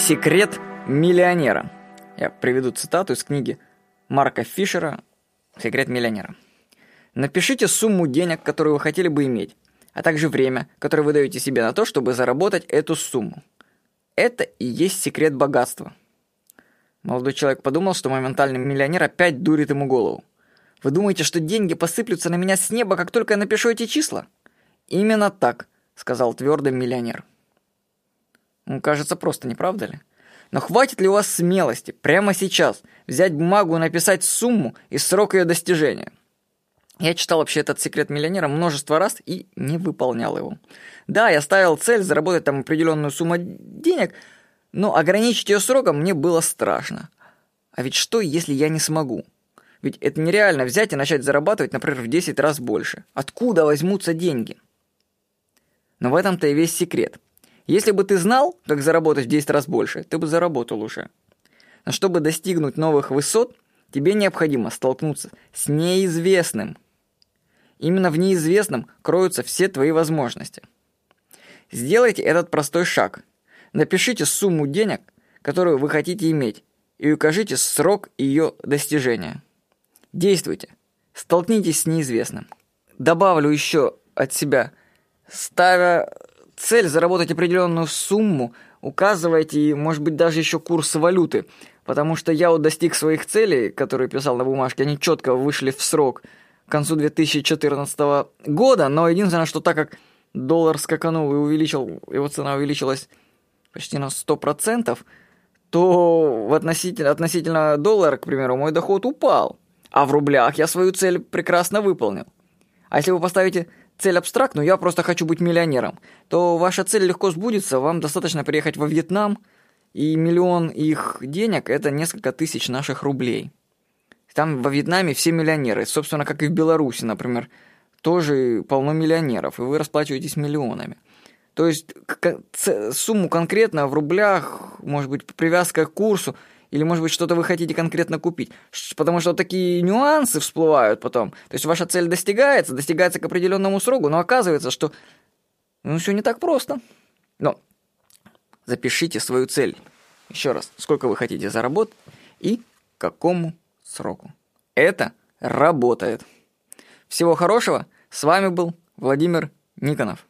Секрет миллионера. Я приведу цитату из книги Марка Фишера «Секрет миллионера». Напишите сумму денег, которую вы хотели бы иметь, а также время, которое вы даете себе на то, чтобы заработать эту сумму. Это и есть секрет богатства. Молодой человек подумал, что моментальный миллионер опять дурит ему голову. Вы думаете, что деньги посыплются на меня с неба, как только я напишу эти числа? Именно так, сказал твердый миллионер. Ну, кажется, просто, не правда ли? Но хватит ли у вас смелости прямо сейчас взять бумагу и написать сумму и срок ее достижения? Я читал вообще этот секрет миллионера множество раз и не выполнял его. Да, я ставил цель заработать там определенную сумму денег, но ограничить ее сроком мне было страшно. А ведь что, если я не смогу? Ведь это нереально взять и начать зарабатывать, например, в 10 раз больше. Откуда возьмутся деньги? Но в этом-то и весь секрет. Если бы ты знал, как заработать в 10 раз больше, ты бы заработал уже. Но чтобы достигнуть новых высот, тебе необходимо столкнуться с неизвестным – Именно в неизвестном кроются все твои возможности. Сделайте этот простой шаг. Напишите сумму денег, которую вы хотите иметь, и укажите срок ее достижения. Действуйте. Столкнитесь с неизвестным. Добавлю еще от себя. Ставя цель заработать определенную сумму, указывайте, может быть, даже еще курс валюты. Потому что я вот достиг своих целей, которые писал на бумажке, они четко вышли в срок – к концу 2014 года, но единственное, что так как доллар скаканул и увеличил, его цена увеличилась почти на 100%, то в относительно, относительно доллара, к примеру, мой доход упал. А в рублях я свою цель прекрасно выполнил. А если вы поставите цель абстрактную, я просто хочу быть миллионером, то ваша цель легко сбудется, вам достаточно приехать во Вьетнам, и миллион их денег – это несколько тысяч наших рублей. Там во Вьетнаме все миллионеры, собственно, как и в Беларуси, например, тоже полно миллионеров, и вы расплачиваетесь миллионами. То есть сумму конкретно в рублях, может быть, привязка к курсу, или, может быть, что-то вы хотите конкретно купить. Потому что такие нюансы всплывают потом. То есть ваша цель достигается, достигается к определенному сроку, но оказывается, что ну, все не так просто. Но запишите свою цель. Еще раз, сколько вы хотите заработать и какому сроку. Это работает. Всего хорошего. С вами был Владимир Никонов.